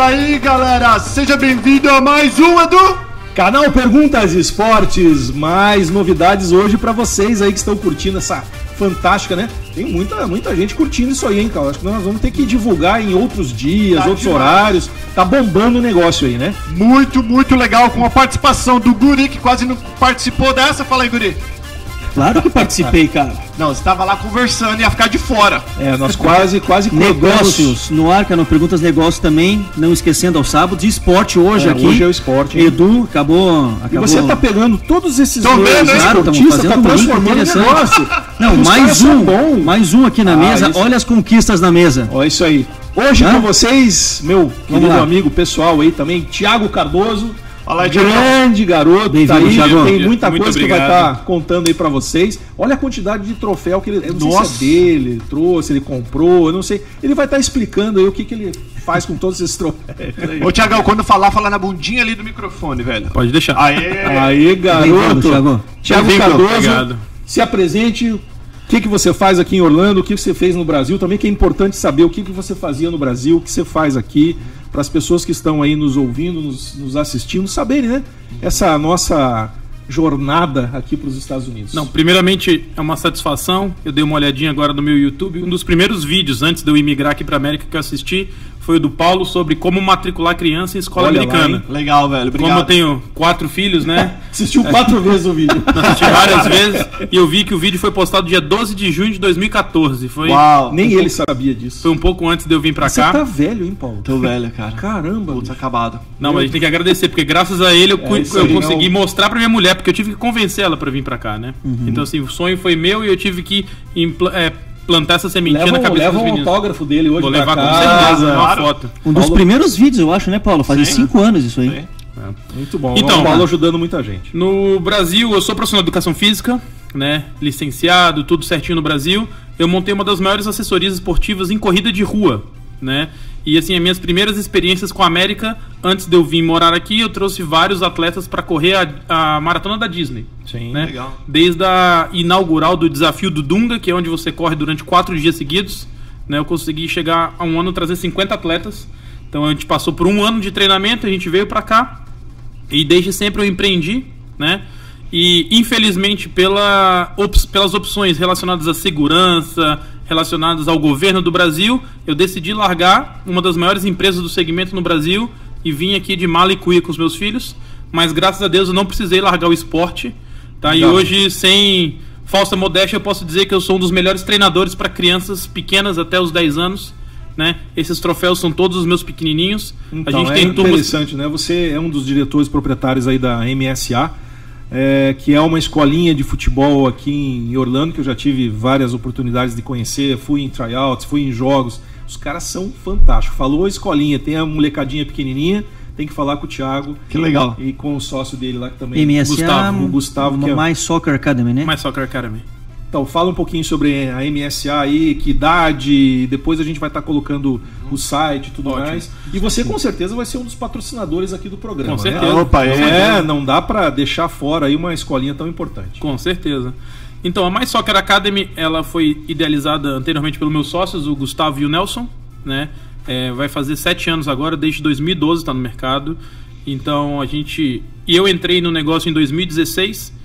Fala aí, galera! Seja bem-vindo a mais um, Edu! Canal Perguntas Esportes, mais novidades hoje pra vocês aí que estão curtindo essa fantástica, né? Tem muita, muita gente curtindo isso aí, hein, cara? Acho que nós vamos ter que divulgar em outros dias, Tá outros demais. horários. Tá bombando o negócio aí, né? Muito, muito legal, com a participação do Guri, que quase não participou dessa. Fala aí, Guri. Claro que participei, cara. Não, você tava lá conversando e ia ficar de fora. É, nós quase, quase Negócios no ar, no Perguntas Negócios também, não esquecendo aos sábados. E esporte hoje É, aqui. hoje é o esporte, hein? Edu acabou. E acabou você tá pegando todos esses Tô vendo? Claro, tamo esportistas, tá fazendo um link transformando interessante. negócio. Não, Os mais um. bom. Mais um aqui na Ah, mesa. isso. Olha as conquistas na mesa. Ó, isso aí. Hoje Hã? com vocês, meu querido amigo pessoal aí também, Thiago Cardoso. Fala grande garoto, tá aí, Thiago. tem muita Muito coisa que vai obrigado. estar contando aí pra vocês. Olha a quantidade de troféu que ele, eu não Nossa. sei se é dele, ele trouxe, ele comprou, eu não sei. Ele vai estar explicando aí o que, que ele faz com todos esses troféus. Ô, Tiagão, quando falar, fala na bundinha ali do microfone, velho. Pode deixar. Aê! Aí, garoto. Bem-vindo, Cardoso, obrigado. se apresente. Que, que você faz aqui em Orlando? O que, que você fez no Brasil? Também que é importante saber o que, que você fazia no Brasil, o que você faz aqui, para as pessoas que estão aí nos ouvindo, nos, nos assistindo, saberem, né? Essa nossa jornada aqui para os Estados Unidos. Não, primeiramente é uma satisfação. Eu dei uma olhadinha agora no meu YouTube. Um dos primeiros vídeos antes de eu imigrar aqui para América que eu assisti foi o do Paulo sobre como matricular criança em escola Olha lá, americana. hein? Legal, velho. Obrigado. como eu tenho quatro filhos, né? Assistiu quatro vezes o vídeo. Assisti várias vezes e eu vi que o vídeo foi postado dia 12 de junho de 2014. Foi, Uau. Nem ele sabia disso. foi um pouco antes de eu vir para Você cá. tá velho, hein, Paulo? Tô velho, cara. Caramba. Putz, acabado. Não, mas a gente tem que agradecer, porque graças a ele eu, É eu aí, consegui não- mostrar pra minha mulher, porque eu tive que convencer ela pra vir pra cá, né? Uhum. Então, assim, o sonho foi meu e eu tive que impla- é, plantar essa sementinha Leva, na um- cabeça leva dos um meninos. autógrafo dele hoje Vou levar com casa. certeza uma claro. foto. Um dos Paulo- primeiros vídeos, eu acho, né, Paulo? Fazia Sim. cinco anos isso aí. Sim. Muito bom. Então, o Paulo ajudando muita gente. No Brasil, eu sou profissional de educação física, né? Licenciado, tudo certinho no Brasil. Eu montei uma das maiores assessorias esportivas em corrida de rua, né? E assim, as minhas primeiras experiências com a América, antes de eu vir morar aqui, eu trouxe vários atletas para correr a, a maratona da Disney. Sim. né? legal. Desde a inaugural do desafio do Dunga, que é onde você corre durante quatro dias seguidos, né? Eu consegui chegar a um ano trazer 50 atletas. Então a gente passou por um ano de treinamento, a gente veio para cá e desde sempre eu empreendi, né? E infelizmente pela ops- pelas opções relacionadas à segurança, relacionadas ao governo do Brasil, eu decidi largar uma das maiores empresas do segmento no Brasil e vim aqui de mala e cuia com os meus filhos. Mas graças a Deus eu não precisei largar o esporte, tá? E hoje sem falsa modéstia eu posso dizer que eu sou um dos melhores treinadores para crianças pequenas até os 10 anos. Né? Esses troféus são todos os meus pequenininhos. Então, a gente é tem turmas interessante, né? Você é um dos diretores proprietários aí da MSA, é, que é uma escolinha de futebol aqui em Orlando, que eu já tive várias oportunidades de conhecer, fui em tryouts, fui em jogos. Os caras são fantásticos. Falou escolinha, tem a molecadinha pequenininha, tem que falar com o Thiago Que legal. e com o sócio dele lá que também. MSA, Gustavo, o Gustavo, que é- mais Soccer Academy, né? mais Soccer Academy. Então, fala um pouquinho sobre a MSA aí, que idade, depois a gente vai estar colocando o site e tudo Ótimo. mais. E você com certeza vai ser um dos patrocinadores aqui do programa, Com né? certeza. Opa, Não é. é, não dá pra deixar fora aí uma escolinha tão importante. Com certeza. Então, a Mais Soccer Academy, ela foi idealizada anteriormente pelos meus sócios, o Gustavo e o Nelson, né? É, vai fazer sete anos agora, desde 2012 está no mercado. Então, a gente... E eu entrei no negócio em 2016.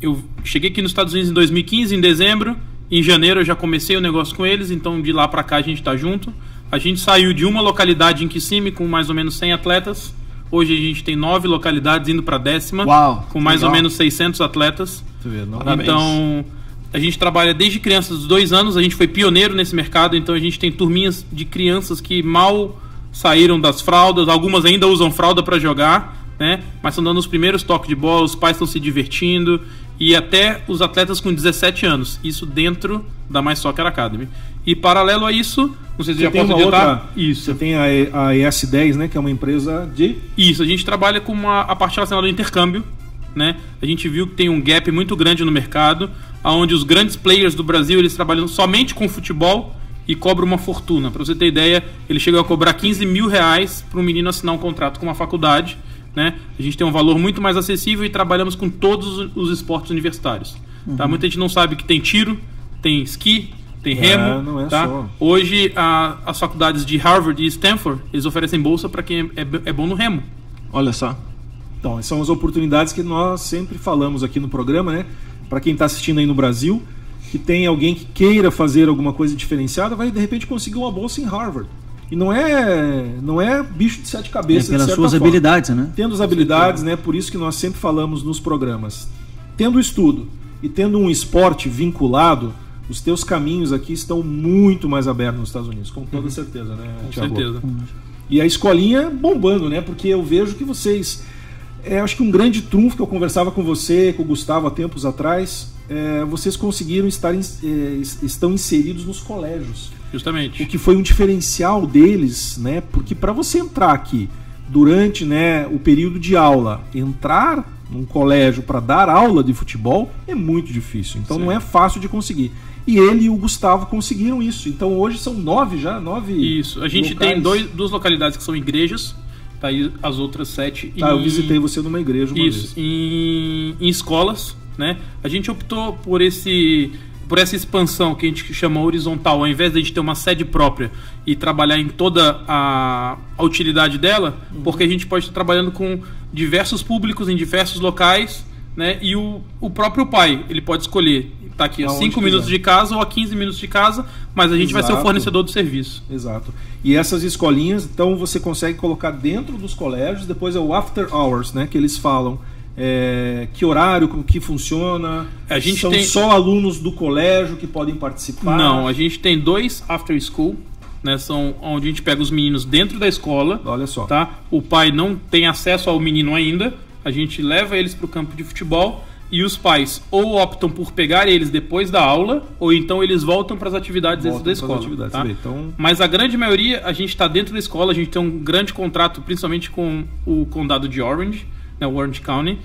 Eu cheguei aqui nos Estados Unidos em 2015, em dezembro. Em janeiro eu já comecei o negócio com eles, então de lá para cá a gente está junto. A gente saiu de uma localidade em Kissimmee com mais ou menos 100 atletas. Hoje a gente tem nove localidades indo para décima, Uau, com mais legal. ou menos 600 atletas. Vê. Então, a gente trabalha desde crianças dos dois anos, a gente foi pioneiro nesse mercado, então a gente tem turminhas de crianças que mal saíram das fraldas, algumas ainda usam fralda para jogar, né? Mas estão dando os primeiros toques de bola, os pais estão se divertindo e até os atletas com 17 anos, isso dentro da Mais Soccer Academy. E paralelo a isso, não sei se Você já posso uma adiantar. outra. Isso. Você tem a, a ES10, né? Que é uma empresa de. Isso, a gente trabalha com uma, a parte relacionada ao intercâmbio. Né? A gente viu que tem um gap muito grande no mercado, onde os grandes players do Brasil eles trabalham somente com futebol e cobram uma fortuna. Para você ter ideia, ele chegou a cobrar 15 mil reais para um menino assinar um contrato com uma faculdade. Né? A gente tem um valor muito mais acessível e trabalhamos com todos os esportes universitários. Tá? Muita gente não sabe que tem tiro, tem esqui, tem É, remo. não é tá? só. Hoje, a- as faculdades de Harvard e Stanford, eles oferecem bolsa para quem é, é bom no remo. Olha só. Então, são as oportunidades que nós sempre falamos aqui no programa, né? Para quem está assistindo aí no Brasil, que tem alguém que queira fazer alguma coisa diferenciada, vai de repente conseguir uma bolsa em Harvard. E não é, não é bicho de sete É cabeças. de pelas suas forma. habilidades, né? Tendo as habilidades, né? Por isso que nós sempre falamos nos programas. Tendo estudo e tendo um esporte vinculado, os teus caminhos aqui estão muito mais abertos nos Estados Unidos, com toda certeza, né? Com Thiago? certeza. E a escolinha bombando, né? Porque eu vejo que vocês. É, acho que um grande trunfo que eu conversava com você, com o Gustavo há tempos atrás, é, vocês conseguiram estar é, es- estão inseridos nos colégios. O Justamente. que foi um diferencial deles, né? Porque para você entrar aqui durante né, o período de aula, entrar num colégio para dar aula de futebol é muito difícil. Então Sim. não é fácil de conseguir. E ele e o Gustavo conseguiram isso. Então hoje são nove já, nove. Isso. A gente locais. tem dois, duas localidades que são igrejas, tá aí as outras sete. Tá, eu em- visitei você numa igreja uma Isso, vez. em, em escolas, né? A gente optou por esse por essa expansão que a gente chama horizontal, ao invés de a gente ter uma sede própria e trabalhar em toda a, a utilidade dela, Uhum. porque a gente pode estar trabalhando com diversos públicos em diversos locais, né? E o, o próprio pai, ele pode escolher estar aqui a Aonde 5 minutos de casa ou a 15 minutos de casa, mas a gente vai ser o Exato. fornecedor do serviço. Exato. E essas escolinhas, então você consegue colocar dentro dos colégios, depois é o after hours, né? Que eles falam. É, que horário, como que funciona. A gente São tem- só alunos do colégio que podem participar. Não, a gente tem dois after school, né? São onde a gente pega os meninos dentro da escola. Olha só. tá? O pai não tem acesso ao menino ainda. A gente leva eles para o campo de futebol e os pais ou optam por pegar eles depois da aula ou então eles voltam para as atividades Voltam da escola. atividades, tá? então- Mas a grande maioria a gente está dentro da escola. A gente tem um grande contrato, principalmente com o condado de Orange, né, o Orange County.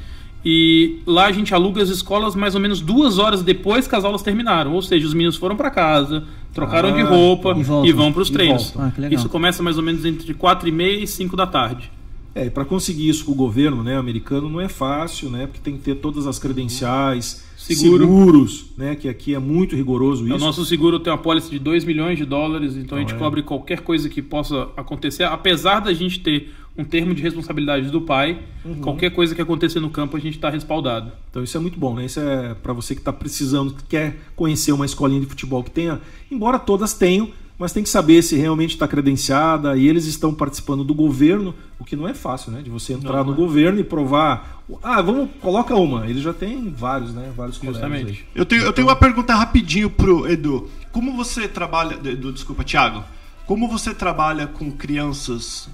E lá a gente aluga as escolas mais ou menos duas horas depois que as aulas terminaram. Ou seja, os meninos foram para casa, trocaram Ah, de roupa e e, vão para os treinos. Ah. Isso começa mais ou menos entre 4 e meia e 5 da tarde. É, para conseguir isso com o governo né, americano não é fácil, né? Porque tem que ter todas as credenciais, Seguro. seguros, né? Que aqui é muito rigoroso O isso. nosso seguro tem uma pólice de 2 milhões de dólares, então a gente é. cobre qualquer coisa que possa acontecer. Apesar da gente ter um termo de responsabilidade do pai, Uhum. qualquer coisa que acontecer no campo a gente está respaldado. Então isso é muito bom, né? Isso é para você que está precisando, que quer conhecer uma escolinha de futebol que tenha, embora todas tenham, mas tem que saber se realmente está credenciada e eles estão participando do governo, o que não é fácil, né? De você entrar no governo e provar, ah, vamos, coloca uma. Eles já têm vários, né? Vários. Justamente. Eu tenho, eu tenho uma pergunta rapidinho pro Edu. Como você trabalha. Edu, desculpa, Thiago. Como você trabalha com crianças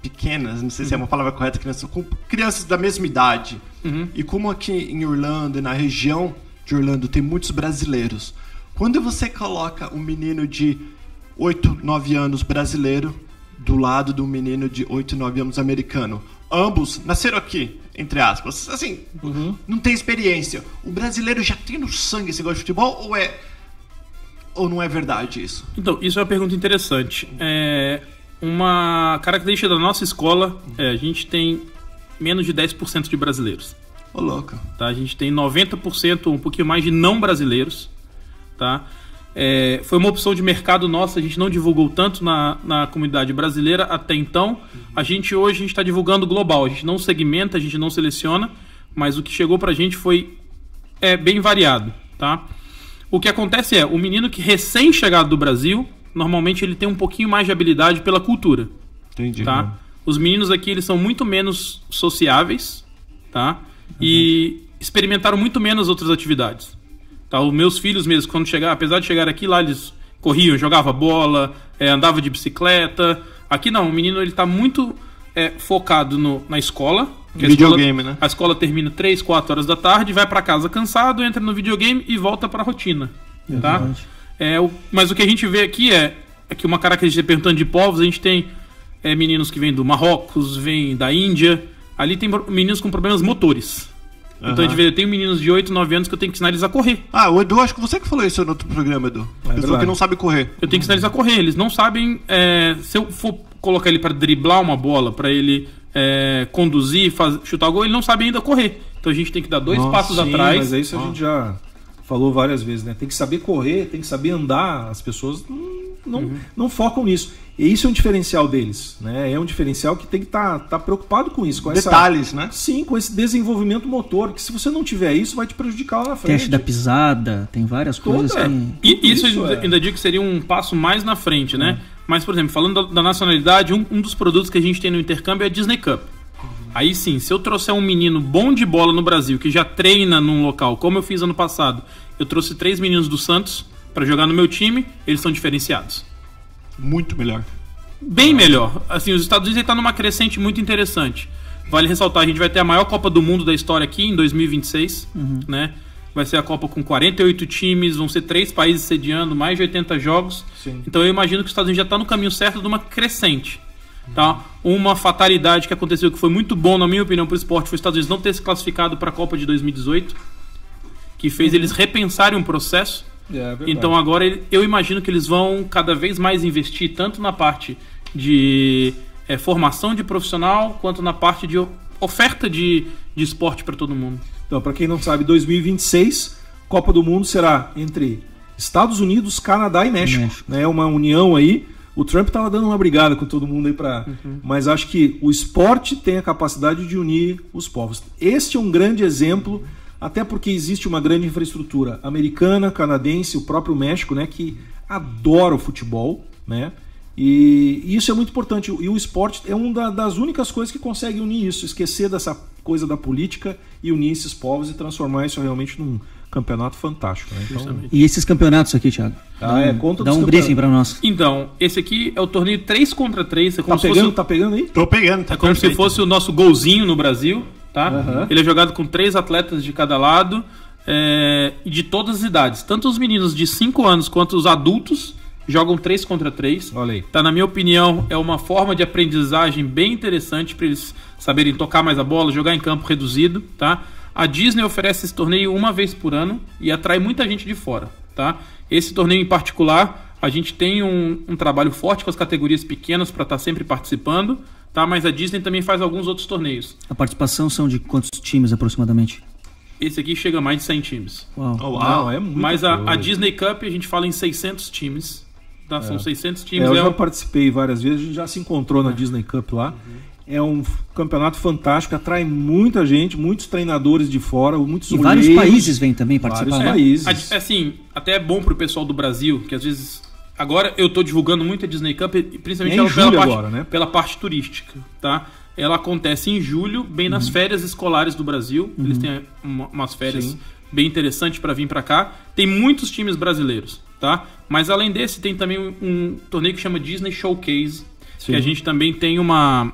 pequenas, não sei se é uma palavra correta, crianças, com crianças da mesma idade. E como aqui em Orlando e na região de Orlando tem muitos brasileiros. Quando você coloca um menino de 8, 9 anos brasileiro do lado de um menino de 8, 9 anos americano, ambos nasceram aqui, entre aspas, assim, não tem experiência. O brasileiro já tem no sangue esse negócio de futebol ou é ou não é verdade isso? Então, isso é uma pergunta interessante. É, uma característica da nossa escola é a gente tem menos de 10% de brasileiros. Ô louco. tá? A gente tem 90%, um pouquinho mais de não brasileiros, tá? É, foi uma opção de mercado nossa, a gente não divulgou tanto na, na comunidade brasileira até então. A gente hoje está divulgando global, a gente não segmenta, a gente não seleciona, mas o que chegou pra gente foi é, bem variado, tá? O que acontece é, o menino que recém-chegado do Brasil, normalmente ele tem um pouquinho mais de habilidade pela cultura, Entendi. tá? Os meninos aqui eles são muito menos sociáveis, tá? E experimentaram muito menos outras atividades. Tá? Os meus filhos mesmo, quando chegar, apesar de chegar aqui lá, eles corriam, jogavam bola, é, andava de bicicleta. Aqui não, o menino ele tá muito é, focado no, na escola. que a Videogame, escola- né? A escola termina 3, 4 horas da tarde, vai pra casa cansado, entra no videogame e volta pra rotina. Tá? É, o, mas o que a gente vê aqui é, é que uma característica perguntando de povos, a gente tem é, meninos que vêm do Marrocos, vêm da Índia. Ali tem meninos com problemas motores. Então a gente Aham. vê, eu tenho meninos de 8, 9 anos que eu tenho que ensinar eles a correr. Ah, o Edu, acho que você que falou isso no outro programa, Edu. Falou verdade. que não sabe correr. Eu tenho que ensinar eles a correr. Eles não sabem. é, se eu for colocar ele para driblar uma bola, para ele é, conduzir, faz, chutar gol, ele não sabe ainda correr. Então a gente tem que dar dois Nossa, passos Sim, atrás. mas é isso a gente já falou várias vezes, né? Tem que saber correr, tem que saber andar. As pessoas não, Uhum. não focam nisso. E isso é um diferencial deles, né? É um diferencial que tem que estar tá, preocupado com isso, com essa- Detalhes, né? Sim, com esse desenvolvimento motor, que se você não tiver isso, vai te prejudicar lá na frente. Teste da pisada, tem várias coisas Toda- que... E Tudo isso, isso ainda, é- ainda digo que seria um passo mais na frente, né? Mas, por exemplo, falando da, da nacionalidade, um, um dos produtos que a gente tem no intercâmbio é a Disney Cup. Aí sim, se eu trouxer um menino bom de bola no Brasil, que já treina num local, como eu fiz ano passado, eu trouxe três meninos do Santos pra jogar no meu time, eles são diferenciados. Muito melhor. Bem melhor. Assim, os Estados Unidos está numa crescente muito interessante. Vale ressaltar, a gente vai ter a maior Copa do Mundo da história aqui em 2026, né? Vai ser a Copa com 48 times, vão ser três países sediando, mais de 80 jogos. Sim. Então eu imagino que os Estados Unidos já está no caminho certo de uma crescente. Tá? Uma fatalidade que aconteceu que foi muito bom, na minha opinião, para o esporte foi os Estados Unidos não ter se classificado para a Copa de 2018, que fez eles repensarem um processo. É, verdade. Então agora eu imagino que eles vão cada vez mais investir tanto na parte de eh, formação de profissional quanto na parte de oferta de, de esporte para todo mundo. Então, para quem não sabe, 2026, Copa do Mundo será entre Estados Unidos, Canadá e México. México. É uma união aí. O Trump tava dando uma brigada com todo mundo aí para, mas acho que o esporte tem a capacidade de unir os povos. Este é um grande exemplo, até porque existe uma grande infraestrutura americana, canadense, o próprio México, né, que adora o futebol, né? E isso é muito importante. E o esporte é uma das únicas coisas que consegue unir isso, esquecer dessa coisa da política e unir esses povos e transformar isso realmente num campeonato fantástico. Né? Então, E esses campeonatos aqui, Thiago? Ah, Dá é, um- conta Dá um briefing pra nós. Então, esse aqui é o torneio 3 contra 3. É como, tá se, pegando, fosse, tá pegando aí? Tô pegando, tá é como se perfeito. fosse o nosso golzinho no Brasil. Tá? Aham. Ele é jogado com três atletas de cada lado é, e de todas as idades. Tanto os meninos de 5 anos quanto os adultos jogam 3 contra 3. Olha aí. Tá, na minha opinião, é uma forma de aprendizagem bem interessante para eles saberem tocar mais a bola, jogar em campo reduzido, tá? A Disney oferece esse torneio uma vez por ano e atrai muita gente de fora, tá? Esse torneio em particular, a gente tem um, um trabalho forte com as categorias pequenas para estar sempre participando, tá? Mas a Disney também faz alguns outros torneios. A participação são de quantos times aproximadamente? Esse aqui chega a mais de 100 times. Uau. Oh, uau. É muita Mas a, a. Disney Cup a gente fala em 600 times, tá? São 600 É, times. eu é já um- participei várias vezes, a gente já se encontrou na Disney Cup lá. É um campeonato fantástico, atrai muita gente, muitos treinadores de fora, muitos E vários olheiros. países vêm também participar. Vários né? países. A- Assim, até é bom pro pessoal do Brasil, que às vezes. Agora eu tô divulgando muito a Disney Cup, e principalmente É ela pela, parte, agora, né? pela parte turística, tá? Ela acontece em julho, bem Uhum. nas férias escolares do Brasil. Eles têm uma- umas férias Sim. bem interessantes para vir para cá. Tem muitos times brasileiros, tá? Mas além desse, tem também um, um torneio que chama Disney Showcase, Sim. que a gente também tem uma,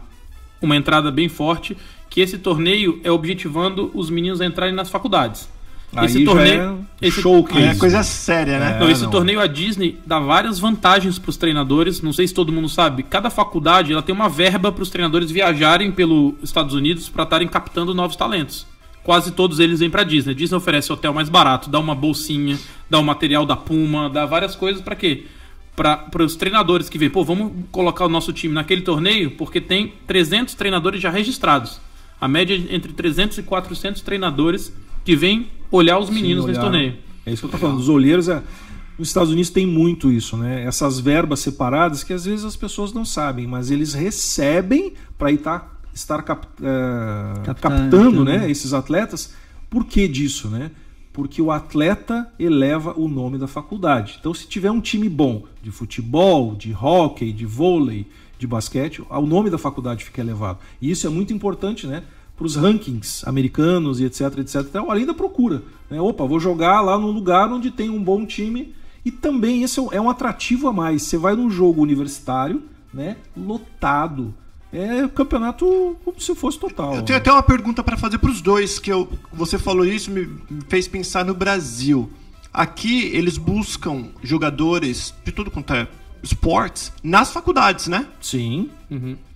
uma entrada bem forte, que esse torneio é objetivando os meninos a entrarem nas faculdades. Aí esse já torneio, é esse, showcase. É coisa séria, né? então, esse não. torneio a Disney dá várias vantagens para os treinadores. Não sei se todo mundo sabe. Cada faculdade ela tem uma verba para os treinadores viajarem pelos Estados Unidos para estarem captando novos talentos. Quase todos eles vêm para Disney. A Disney oferece hotel mais barato, dá uma bolsinha, dá o material da Puma, dá várias coisas para quê? Para os treinadores que vêm, pô, vamos colocar o nosso time naquele torneio porque tem 300 treinadores já registrados. A média é entre 300 e 400 treinadores que vêm olhar os meninos Sim, nesse olharam. torneio. É isso que eu tô falando. Os olheiros, é... nos Estados Unidos tem muito isso, né? Essas verbas separadas que às vezes as pessoas não sabem, mas eles recebem para estar cap- é, Captando, captando, né, né? esses atletas. Por que disso, né? Porque o atleta eleva o nome da faculdade. Então, se tiver um time bom de futebol, de hóquei, de vôlei, de basquete, o nome da faculdade fica elevado. E isso é muito importante, né? Para os rankings americanos e etc, etc. Então, além da procura. Né? Opa, vou jogar lá num lugar onde tem um bom time. E também esse é um- é atrativo a mais. Você vai num jogo universitário, né? Lotado. É campeonato como se fosse total. Eu tenho até uma pergunta pra fazer pros dois, que eu, você falou isso me me fez pensar no Brasil. Aqui eles buscam jogadores de tudo quanto é esportes nas faculdades, né? Sim.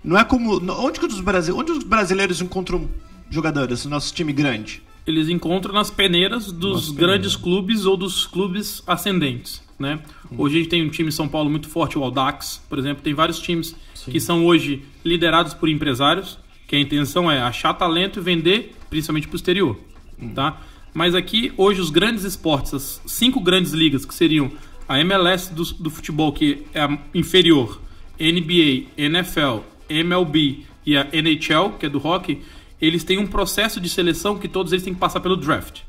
Não é como. Onde que os, brasi- onde os brasileiros encontram jogadores, no nosso time grande? eles encontram nas peneiras dos Nas grandes clubes ou dos clubes ascendentes, né? Hoje a gente tem um time em São Paulo muito forte, o Aldax, por exemplo, tem vários times que são hoje liderados por empresários, que a intenção é achar talento e vender, principalmente para o exterior, tá? Mas aqui, hoje, os grandes esportes, as cinco grandes ligas, que seriam a MLS do, do futebol, que é a inferior, NBA, NFL, MLB e a NHL, que é do hockey, eles têm um processo de seleção que todos eles têm que passar pelo draft.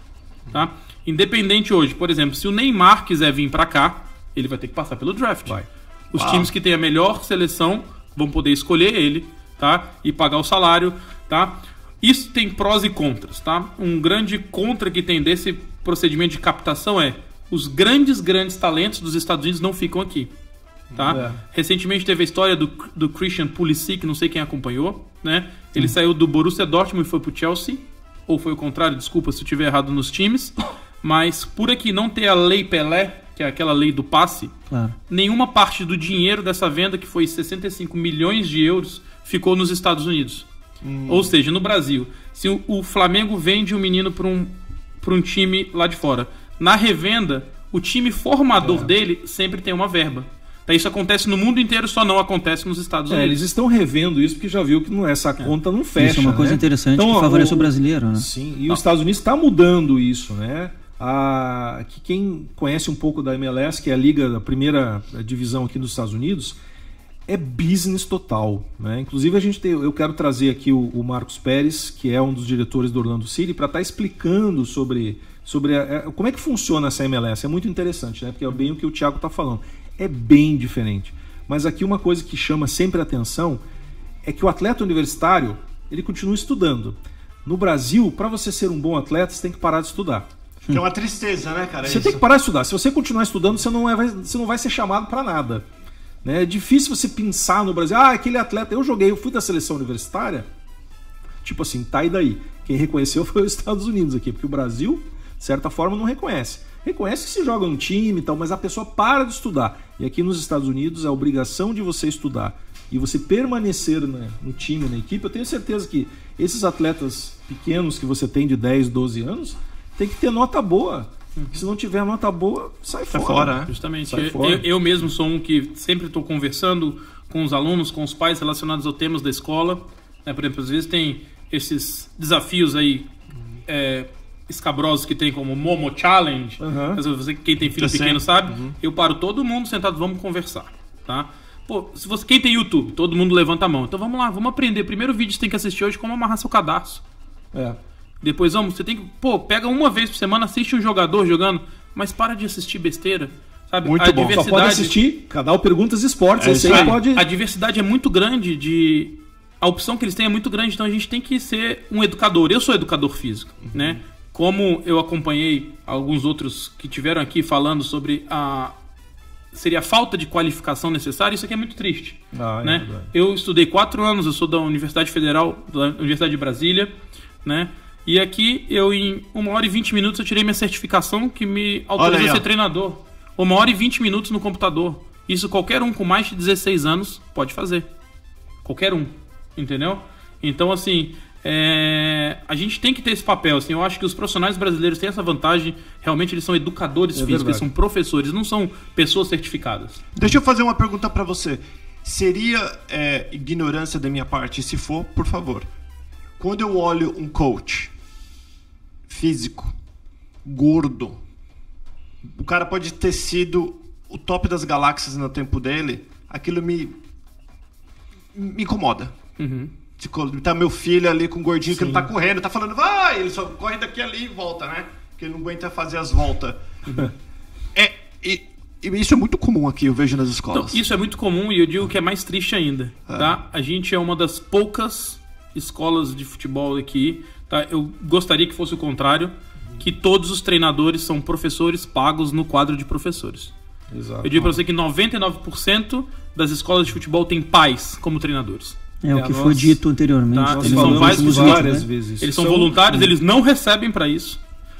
Tá? Independente hoje, por exemplo, se o Neymar quiser vir para cá, ele vai ter que passar pelo draft. Vai. Os Uau. times que têm a melhor seleção vão poder escolher ele, tá? E pagar o salário, tá? Isso tem prós e contras, tá? Um grande contra que tem desse procedimento de captação é os grandes, grandes talentos dos Estados Unidos não ficam aqui. Tá? Recentemente teve a história do, do Christian Pulisic, não sei quem acompanhou, né? Ele saiu do Borussia Dortmund e foi pro Chelsea, ou foi o contrário, desculpa se eu estiver errado nos times, mas por aqui não ter a lei Pelé, que é aquela lei do passe, Claro. nenhuma parte do dinheiro dessa venda, que foi 65 milhões de euros, ficou nos Estados Unidos. Ou seja, no Brasil, se o, o Flamengo vende um menino para um, pra um time lá de fora, na revenda, o time formador dele sempre tem uma verba. Então, isso acontece no mundo inteiro, só não acontece nos Estados É, Unidos. eles estão revendo isso porque já viu que não, essa conta não fecha. Isso é uma coisa né? interessante Então, que favorece o, o- brasileiro, né? Sim, e os Estados Unidos está mudando isso, né? A, que quem conhece um pouco da MLS, que é a liga da primeira divisão aqui nos Estados Unidos, é business total, né? Inclusive a gente tem, eu quero trazer aqui o, o Marcos Pérez, que é um dos diretores do Orlando City, para estar explicando sobre, sobre a- como é que funciona essa MLS. É muito interessante, né? Porque é bem o que o Thiago está falando. É bem diferente. Mas aqui uma coisa que chama sempre atenção é que o atleta universitário ele continua estudando. No Brasil, para você ser um bom atleta, você tem que parar de estudar. Que é uma tristeza, né, cara? Você isso. tem que parar de estudar. Se você continuar estudando, você não, é- vai, você não vai ser chamado para nada. Né? É difícil você pensar no Brasil. Ah, aquele atleta, eu joguei, eu fui da seleção universitária. Tipo assim, tá e daí? Quem reconheceu foi os Estados Unidos aqui, porque o Brasil, de certa forma, não reconhece. Reconhece que se joga um time e tal, mas a pessoa para de estudar. E aqui nos Estados Unidos, a obrigação de você estudar e você permanecer né, no time, na equipe, eu tenho certeza que esses atletas pequenos que você tem de 10, 12 anos, tem que ter nota boa. Se não tiver nota boa, sai Sai fora. fora, né? Justamente. Sai Eu, fora. eu- eu mesmo sou um que sempre estou conversando com os alunos, com os pais relacionados aos temas da escola. né? Por exemplo, às vezes tem esses desafios aí é, escabrosos que tem como Momo Challenge. Mas Você, quem tem filho pequeno sabe. Eu paro todo mundo sentado, vamos conversar. Tá? Pô, se você, quem tem YouTube, todo mundo levanta a mão. Então vamos lá, vamos aprender. Primeiro vídeo que você tem que assistir hoje como amarrar seu cadarço. É. Depois, vamos, você tem que. Pô, pega uma vez por semana, assiste um jogador jogando, mas para de assistir besteira. Sabe? Muito a bom. Só Só diversidade, pode assistir canal Perguntas Esportes. É aí. pode. A diversidade é muito grande de. A opção que eles têm é muito grande, então a gente tem que ser um educador. Eu sou educador físico, né? Como eu acompanhei alguns outros que tiveram aqui falando sobre a. Seria a falta de qualificação necessária, isso aqui é muito triste. Ah, é né? verdade. Eu estudei quatro anos, eu sou da Universidade Federal, da Universidade de Brasília, né? E aqui eu, em uma hora e vinte minutos, eu tirei minha certificação que me aí, a ó. ser treinador. Uma hora e vinte minutos no computador. Isso qualquer um com mais de 16 anos pode fazer. Qualquer um. Entendeu? Então, assim, é, a gente tem que ter esse papel. Assim, eu acho que os profissionais brasileiros têm essa vantagem. Realmente, eles são educadores É físicos, eles verdade. são professores, não são pessoas certificadas. Deixa eu fazer uma pergunta pra você. Seria é, ignorância da minha parte? Se for, por favor. Quando eu olho um coach físico, gordo, o cara pode ter sido o top das galáxias no tempo dele, aquilo me me incomoda. Tipo, Tá meu filho ali com o gordinho que não tá correndo, tá falando, vai, ele só corre daqui ali e volta, né? Porque ele não aguenta fazer as voltas. É, e, e isso é muito comum aqui, eu vejo nas Então, escolas. isso é muito comum e eu digo que é mais triste ainda, tá? A gente é uma das poucas escolas de futebol aqui, tá? Eu gostaria que fosse o contrário, que todos os treinadores são professores pagos no quadro de professores. Exato. Eu digo pra você que 99% das escolas de futebol têm pais como treinadores. É, o É, que nós- foi dito anteriormente. Tá, Nós eles são vários várias né? vezes. Eles são voluntários, eles não recebem pra isso.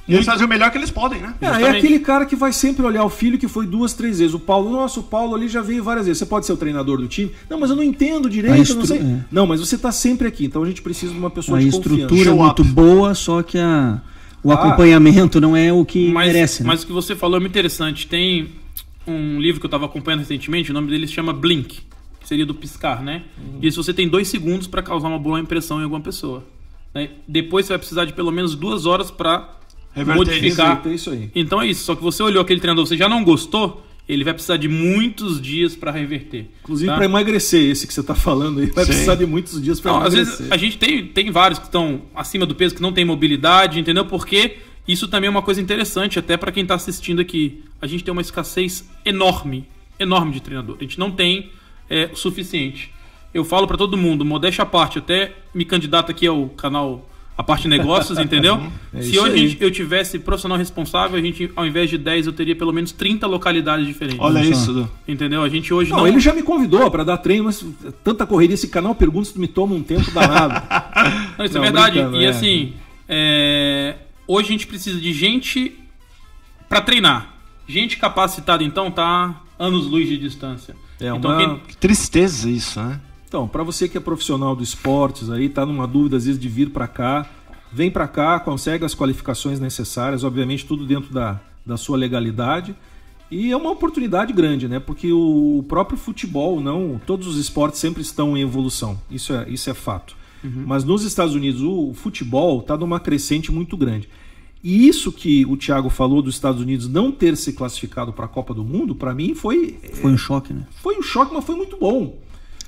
E eles fazem o melhor que eles podem, né? É, é Justamente. aquele cara que vai sempre olhar o filho que foi duas, três vezes. O Paulo, nossa, o Paulo ali já veio várias vezes. Você pode ser o treinador do time? Não, mas eu não entendo direito, A eu não estru- sei. é. Não, mas você tá sempre aqui, então a gente precisa de uma pessoa A de estrutura é confiança. Show muito up. boa, só que a, o Ah. acompanhamento não é o que Mas, merece. né? mas o que você falou é muito interessante. Tem um livro que eu estava acompanhando recentemente, o nome dele se chama Blink, que seria do piscar, né? Uhum. Diz que você tem dois segundos para causar uma boa impressão em alguma pessoa. né? Depois você vai precisar de pelo menos duas horas para Reverter modificar. Reverter isso aí. Então é isso. Só que você olhou aquele treinador, você já não gostou, ele vai precisar de muitos dias para reverter. Inclusive tá? para emagrecer, esse que você está falando aí, vai Sim. precisar de muitos dias para Não, às emagrecer. vezes a gente tem, tem vários que estão acima do peso, que não tem mobilidade, entendeu? Porque isso também é uma coisa interessante, até para quem está assistindo aqui. A gente tem uma escassez enorme, enorme de treinador. A gente não tem é, o suficiente. Eu falo para todo mundo, modéstia à parte, até me candidato aqui ao canal A Parte Negócios, entendeu? É Se hoje gente- eu tivesse profissional responsável, a gente, ao invés de 10, eu teria pelo menos 30 localidades diferentes. Olha isso, Du. Entendeu? A gente hoje Não, não. ele já me convidou para dar treino, mas tanta correria, esse canal pergunta se me toma um tempo danado. Não, isso Não, é verdade. e é. assim, é, hoje a gente precisa de gente pra treinar. Gente capacitada, então, tá anos luz de distância. É então, uma- quem- Que tristeza isso, né? Então, para você que é profissional do esportes aí, tá numa dúvida às vezes de vir para cá, vem para cá, consegue as qualificações necessárias, obviamente tudo dentro da, da sua legalidade. E é uma oportunidade grande, né? Porque o próprio futebol, não, todos os esportes sempre estão em evolução. Isso é, isso é fato. Mas nos Estados Unidos o futebol está numa crescente muito grande. E isso que o Thiago falou dos Estados Unidos não ter se classificado para a Copa do Mundo, para mim foi Foi um choque, né? foi um choque, mas foi muito bom.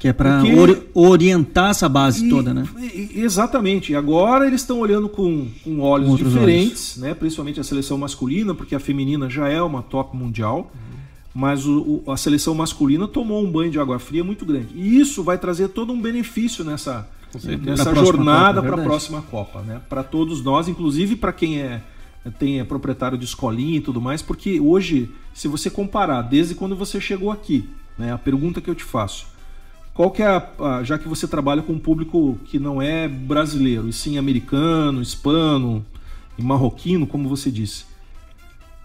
Que é Porque- ori- orientar essa base E- toda, né? Exatamente. E agora eles estão olhando com, com olhos Com diferentes, né? principalmente a seleção masculina, porque a feminina já é uma top mundial. Mas o- o- a seleção masculina tomou um banho de água fria muito grande. E isso vai trazer todo um benefício nessa, nessa jornada para a verdade. próxima Copa. Né? Para todos nós, inclusive para quem é, tem, é proprietário de escolinha e tudo mais, porque hoje, se você comparar desde quando você chegou aqui, né? a pergunta que eu te faço, qual que é a, a- já que você trabalha com um público que não é brasileiro, e sim americano, hispano e marroquino, como você disse.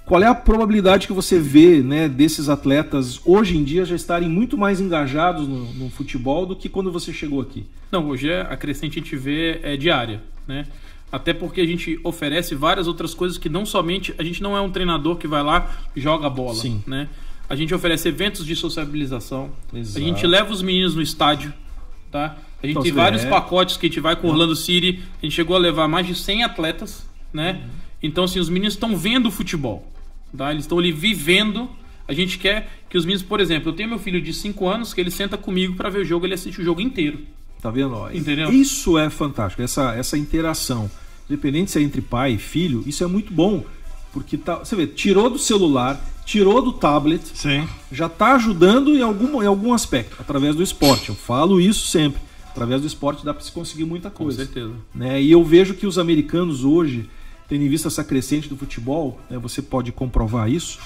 Qual é a probabilidade que você vê né, desses atletas hoje em dia já estarem muito mais engajados no, no futebol do que quando você chegou aqui? Não, hoje é, a crescente a gente vê é diária, né? Até porque a gente oferece várias outras coisas que não somente. A gente não é um treinador que vai lá e joga bola. Sim. Né? A gente oferece eventos de sociabilização. Exato. A gente leva os meninos no estádio. Tá? A gente Então, tem vários é. pacotes que a gente vai com o Orlando City. A gente chegou a levar mais de 100 atletas. Né? Então, assim, os meninos estão vendo o futebol. Tá? Eles estão ali vivendo. A gente quer que os meninos, por exemplo, eu tenho meu filho de 5 anos que ele senta comigo para ver o jogo, ele assiste o jogo inteiro. Tá vendo? Entendeu? Isso é fantástico, essa, essa interação. Independente se é entre pai e filho, isso é muito bom. Porque tá, você vê, tirou do celular, tirou do tablet, Sim. já está ajudando em algum, em algum aspecto, através do esporte. Eu falo isso sempre. Através do esporte dá para se conseguir muita Com coisa. certeza. né? E eu vejo que os americanos hoje, tendo em vista essa crescente do futebol, né, você pode comprovar isso,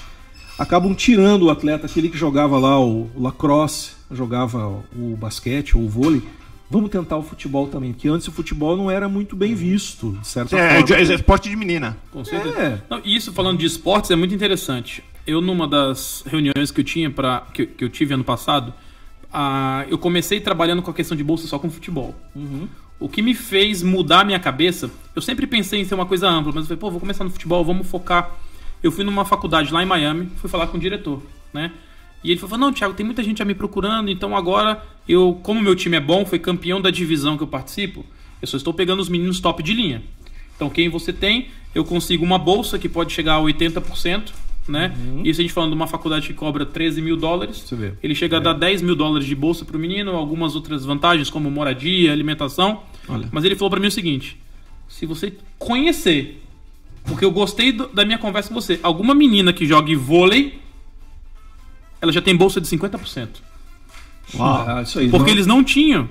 acabam tirando o atleta, aquele que jogava lá o, lacrosse, jogava o basquete ou o vôlei. Vamos tentar o futebol também, porque antes o futebol não era muito bem visto, de certa É, forma. é, é esporte de menina. Com certeza. É. Não, e isso falando de esportes é muito interessante. Eu numa das reuniões que eu tinha para que, que eu tive ano passado, eu comecei trabalhando com a questão de bolsa só com futebol. O que me fez mudar a minha cabeça, eu sempre pensei em ser uma coisa ampla, mas eu falei, pô, vou começar no futebol, vamos focar. Eu fui numa faculdade lá em Miami, fui falar com o diretor, né? E ele falou: Não, Thiago, tem muita gente já me procurando, então agora eu, como meu time é bom, foi campeão da divisão que eu participo, eu só estou pegando os meninos top de linha. Então, quem você tem, eu consigo uma bolsa que pode chegar a 80%, né? Isso a gente falando de uma faculdade que cobra 13 mil dólares. Você vê. Ele chega a dar 10 mil dólares de bolsa para o menino, algumas outras vantagens, como moradia, alimentação. Olha. Mas ele falou para mim o seguinte: se você conhecer, porque eu gostei do- da minha conversa com você, alguma menina que jogue vôlei, ela já tem bolsa de 50%. Uau. Ah, isso aí. Porque não- eles não tinham.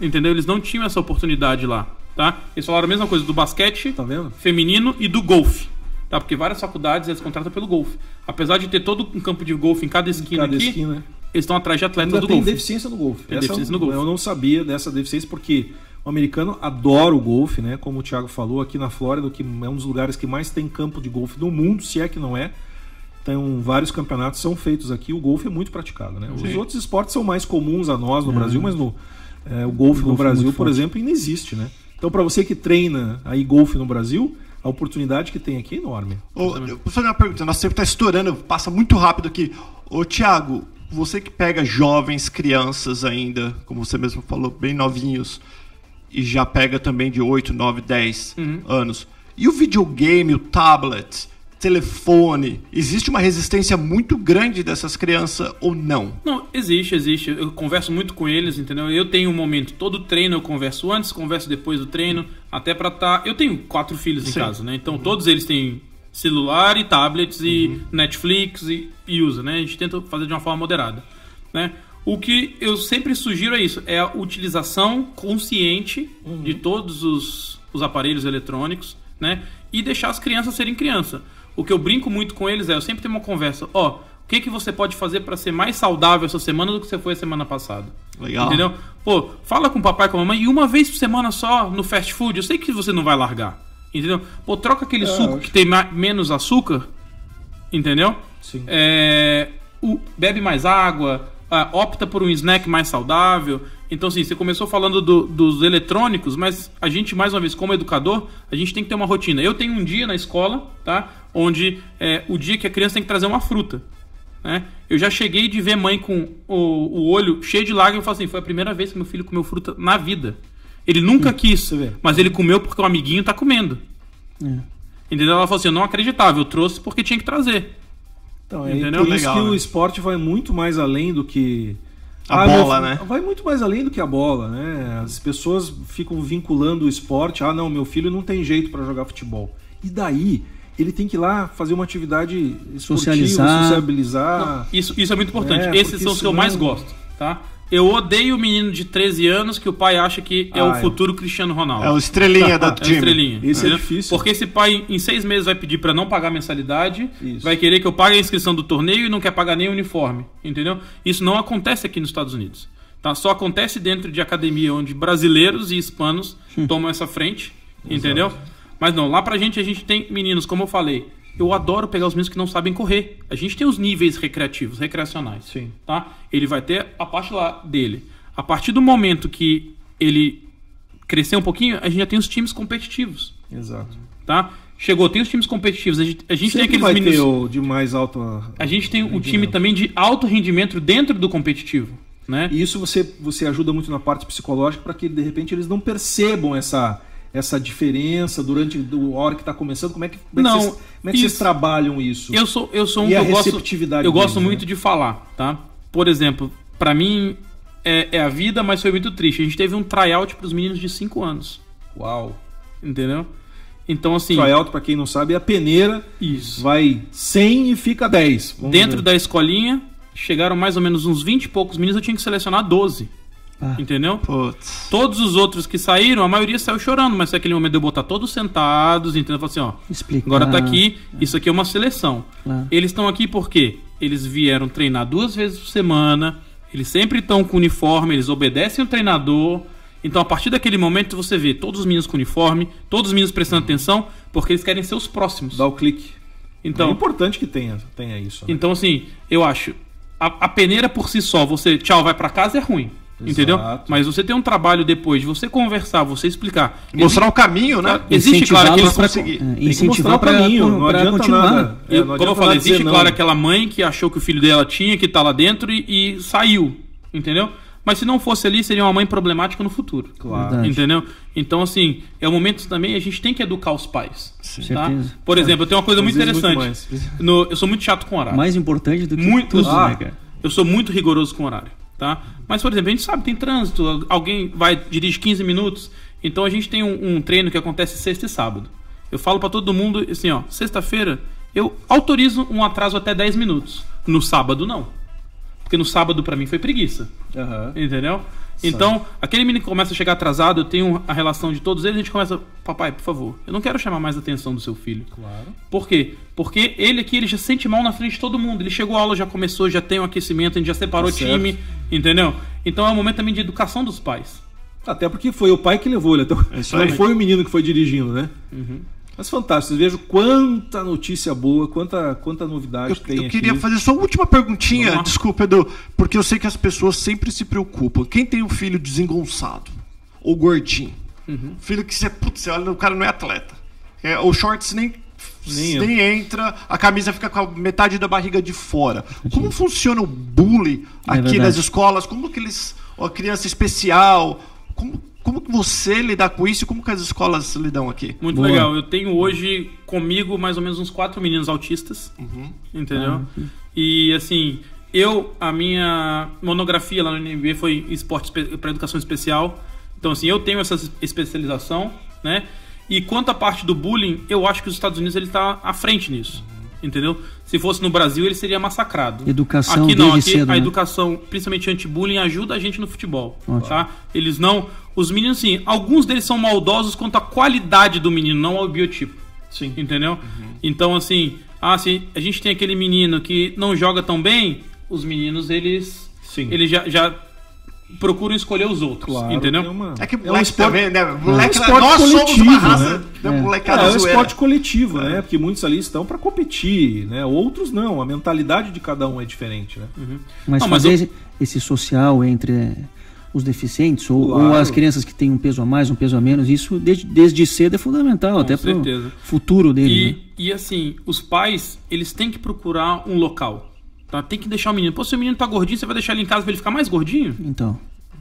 Entendeu? Eles não tinham essa oportunidade lá. Tá? Eles falaram a mesma coisa do basquete Tá vendo? feminino e do golfe. Tá? Porque várias faculdades eles contratam pelo golfe. Apesar de ter todo um campo de golfe em cada esquina Cada aqui, esquina. eles estão atrás de atletas Ainda do tem golfe. deficiência no golfe. Tem Essa deficiência no golfe. Eu não sabia dessa deficiência porque o americano adora o golfe, né? Como o Thiago falou, aqui na Flórida, que é um dos lugares que mais tem campo de golfe no mundo, se é que não é. Então, vários campeonatos são feitos aqui. O golfe é muito praticado, né? Os Sim. outros esportes são mais comuns a nós no Brasil, mas no, é, o golfe no golfe é Brasil, muito por forte. exemplo, ainda existe, né? Então, para você que treina aí golfe no Brasil, a oportunidade que tem aqui é enorme. Ô, eu vou fazer uma pergunta. Nosso tempo está estourando, passa muito rápido aqui. Ô, Thiago, você que pega jovens, crianças ainda, como você mesmo falou, bem novinhos, e já pega também de 8, 9, 10 Uhum. anos. E o videogame, o tablet, telefone, existe uma resistência muito grande dessas crianças ou não? Não, existe, existe. Eu converso muito com eles, entendeu? Eu tenho um momento, todo treino eu converso antes, converso depois do treino, até pra estar. Eu tenho quatro filhos em Sim. casa, né? Então todos eles têm celular e tablets e Netflix e, e usa, né? A gente tenta fazer de uma forma moderada, né? O que eu sempre sugiro é isso, é a utilização consciente de todos os, os aparelhos eletrônicos, né? E deixar as crianças serem criança. O que eu brinco muito com eles é, eu sempre tenho uma conversa, ó, o que, que você pode fazer para ser mais saudável essa semana do que você foi a semana passada? Legal. Entendeu? Pô, fala com o papai e com a mamãe e uma vez por semana só no fast food. Eu sei que você não vai largar. Entendeu? Pô, troca aquele suco que tem menos açúcar. Entendeu? Sim. É, o- bebe mais água. opta por um snack mais saudável. Então, assim, você começou falando do- dos eletrônicos, mas a gente, mais uma vez, como educador, a gente tem que ter uma rotina. Eu tenho um dia na escola, tá? Onde é o dia que a criança tem que trazer uma fruta né? Eu já cheguei de ver mãe com o, o olho cheio de lágrimas e falo assim: foi a primeira vez que meu filho comeu fruta na vida. Ele nunca quis, você vê. mas ele comeu porque o amiguinho tá comendo. Entendeu? Ela falou assim: eu não acreditava, eu trouxe porque tinha que trazer. Então, é Entendeu? por isso Legal, que né? o esporte vai muito mais além do que. A meu bola, fi- né? Vai muito mais além do que a bola, né? As pessoas ficam vinculando o esporte. Ah, não, meu filho não tem jeito para jogar futebol. E daí, ele tem que ir lá fazer uma atividade esportiva, Socializar. sociabilizar. Isso, isso é muito importante. É, Esses são os que eu mais senão- gosto, tá? Eu odeio o menino de 13 anos que o pai acha que é Ah, o é. futuro Cristiano Ronaldo. É o estrelinha da É o time. estrelinha. Esse é difícil. Porque esse pai, em seis meses, vai pedir pra não pagar mensalidade, Isso. vai querer que eu pague a inscrição do torneio e não quer pagar nem o uniforme. Entendeu? Isso não acontece aqui nos Estados Unidos. Tá? Só acontece dentro de academia onde brasileiros e hispanos tomam essa frente. Entendeu? Mas não, lá pra gente, a gente tem meninos, como eu falei. Eu adoro pegar os meninos que não sabem correr. A gente tem os níveis recreativos, recreacionais. Sim. Tá? Ele vai ter a parte lá dele. A partir do momento que ele crescer um pouquinho, a gente já tem os times competitivos Exato. tá? Chegou, tem os times competitivos. A gente, a gente tem aqueles vai meninos. ter o de mais alto. A gente tem o time também de alto rendimento dentro do competitivo, né? E isso você, você ajuda muito na parte psicológica para que de repente eles não percebam essa, essa diferença durante a hora que está começando. Como é que, como é que Não, vocês, como é que vocês trabalham isso? Eu sou, eu sou um E que a eu gosto, eu gosto deles, muito né? de falar, tá? Por exemplo, pra mim é, é a vida, mas foi muito triste. A gente teve um tryout pros meninos de 5 anos, Uau! entendeu? Então assim, Tryout, para quem não sabe, é a peneira. isso. Vai 100 e fica 10. Vamos Dentro ver. da escolinha chegaram mais ou menos uns 20 e poucos meninos, eu tinha que selecionar 12. Ah. Entendeu? Putz. Todos os outros que saíram, a maioria saiu chorando, mas foi aquele momento de eu botar todos sentados, entendeu? Falei assim, ó, Explicar. agora tá aqui, isso aqui é uma seleção. Claro. Eles estão aqui porque eles vieram treinar duas vezes por semana, eles sempre estão com uniforme, eles obedecem o treinador. Então, a partir daquele momento, você vê todos os meninos com uniforme, todos os meninos prestando atenção, porque eles querem ser os próximos. Dá o clique. é Então, importante que tenha, tenha isso. né? então assim, eu acho, a, a peneira por si só, você, tchau, vai pra casa, é ruim. Entendeu? Exato. Mas você tem um trabalho depois de você conversar, você explicar. Mostrar o caminho, né? Existe, claro, aqueles pra- conseguir. é, incentivar o caminho, não adianta continuar. nada. É, não como eu falei, existe, claro, não. aquela mãe que achou que o filho dela tinha que estar lá dentro e, e saiu. Entendeu? Mas se não fosse ali, seria uma mãe problemática no futuro. Claro. Verdade. Entendeu? Então, assim, é o momento também a gente tem que educar os pais. Tá? Certeza. Por exemplo, eu tenho uma coisa muito muito interessante. mais. No- eu sou muito chato com horário. Mais importante do que Muito, tudo, ah, né, cara? Eu sou muito rigoroso com horário, tá? Mas, por exemplo, a gente sabe, tem trânsito, alguém vai dirige 15 minutos, então a gente tem um, um treino que acontece sexta e sábado. Eu falo pra todo mundo assim, ó, sexta-feira eu autorizo um atraso até 10 minutos. No sábado não. Porque no sábado pra mim foi preguiça. Aham. Entendeu? Então, aquele menino que começa a chegar atrasado, eu tenho a relação de todos eles, a gente começa, papai, por favor, eu não quero chamar mais a atenção do seu filho. Claro. Por quê? Porque ele aqui ele já sente mal na frente de todo mundo. Ele chegou à aula, já começou, já tem um aquecimento, a gente já separou o Tá certo. time, entendeu? Então é um momento também de educação dos pais. Até porque foi o pai que levou ele. Então, É isso não foi o menino que foi dirigindo, né? Uhum. Mas fantástico. Vejam quanta notícia boa, quanta, quanta novidade Eu, tem eu aqui. queria fazer só uma última perguntinha, desculpa, Edu, porque eu sei que as pessoas sempre se preocupam. Quem tem um filho desengonçado ou gordinho? Uhum. Filho que você, putz, você olha, o cara não é atleta. É, o shorts nem, Nem nem, entra, a camisa fica com a metade da barriga de fora. Como funciona o bullying É aqui verdade. nas escolas? Como que eles. Ó, criança especial. Como, Como que você lidar com isso e como que as escolas lidam aqui? Muito Boa. legal. Eu tenho hoje comigo mais ou menos uns quatro meninos autistas. Entendeu? E assim, eu, a minha monografia lá no NB foi esporte para educação especial. Então, assim, eu tenho essa especialização, né? E quanto à parte do bullying, eu acho que os Estados Unidos ele tá à frente nisso. Entendeu? Se fosse no Brasil, ele seria massacrado. Educação aqui não, aqui cedo, a né? educação, principalmente anti-bullying, ajuda a gente no futebol. Ótimo. Tá? Eles não. Os meninos, assim, alguns deles são maldosos quanto à qualidade do menino, não ao biotipo. Sim. Entendeu? Então, assim, ah, se a gente tem aquele menino que não joga tão bem, os meninos, eles. Sim. Eles já, já procuram escolher os outros. Claro, entendeu? uma- É que é um moleque esporte, também, né? Moleque, É um esporte nós somos uma coletivo, raça né? da É. É, é um zoeira. esporte coletivo, né? Porque muitos ali estão para competir, né? Outros não. A mentalidade de cada um é diferente, né? Mas Não, mas fazer eu- esse, social entre os deficientes ou, Claro. ou as crianças que têm um peso a mais, um peso a menos, isso desde, desde cedo é fundamental, até para o futuro dele. né? E, e assim, os pais, eles têm que procurar um local. Tá? Tem que deixar o menino. Pô, se o menino tá gordinho, você vai deixar ele em casa pra ele ficar mais gordinho? Então,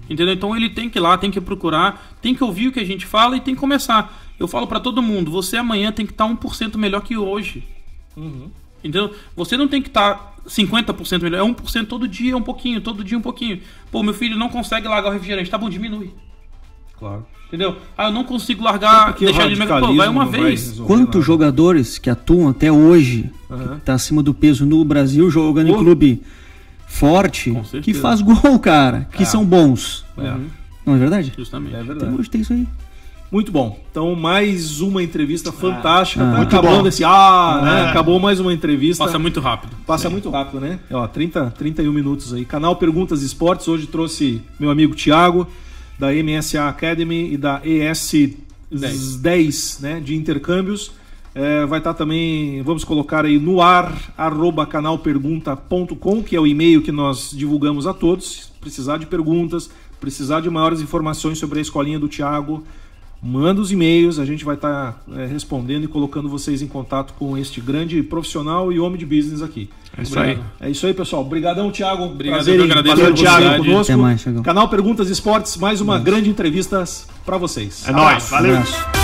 Entendeu? Então ele tem que ir lá, tem que procurar, tem que ouvir o que a gente fala e tem que começar. Eu falo pra todo mundo, você amanhã tem que estar 1% melhor que hoje. Entendeu? Você não tem que estar 50% melhor, é 1% todo dia, um pouquinho, todo dia um pouquinho. Pô, meu filho não consegue largar o refrigerante, tá bom, diminui. Claro. Entendeu? Ah, eu não consigo largar, o deixar ele... Pô, vai uma vai vez. resolver quantos nada. jogadores que atuam até hoje, Aham. tá acima do peso no Brasil, jogando em clube forte, que faz gol, cara, que são bons. É, Não é verdade? Justamente. é Até verdade. hoje tem isso aí. Muito bom. Então, mais uma entrevista fantástica. Ah. tá Muito acabando bom. esse. Ah, né? É. Acabou mais uma entrevista. Passa muito rápido. Passa muito rápido, né? Ó, 30, 31 minutos aí. Canal Perguntas Esportes. Hoje trouxe meu amigo Thiago, da MSA Academy e da ES 10, né? De intercâmbios. É, vai estar também, vamos colocar aí no ar, arroba canalpergunta.com, que é o e-mail que nós divulgamos a todos. Precisar de perguntas, precisar de maiores informações sobre a escolinha do Thiago, manda os e-mails, a gente vai estar é, respondendo e colocando vocês em contato com este grande profissional e homem de business aqui. É isso aí. É isso aí, pessoal. Obrigadão, Thiago. Obrigado, Prazer eu agradeço você oportunidade. conosco. Até mais. Canal Perguntas Esportes, mais uma grande entrevista para vocês. É nóis. Valeu. Abraço.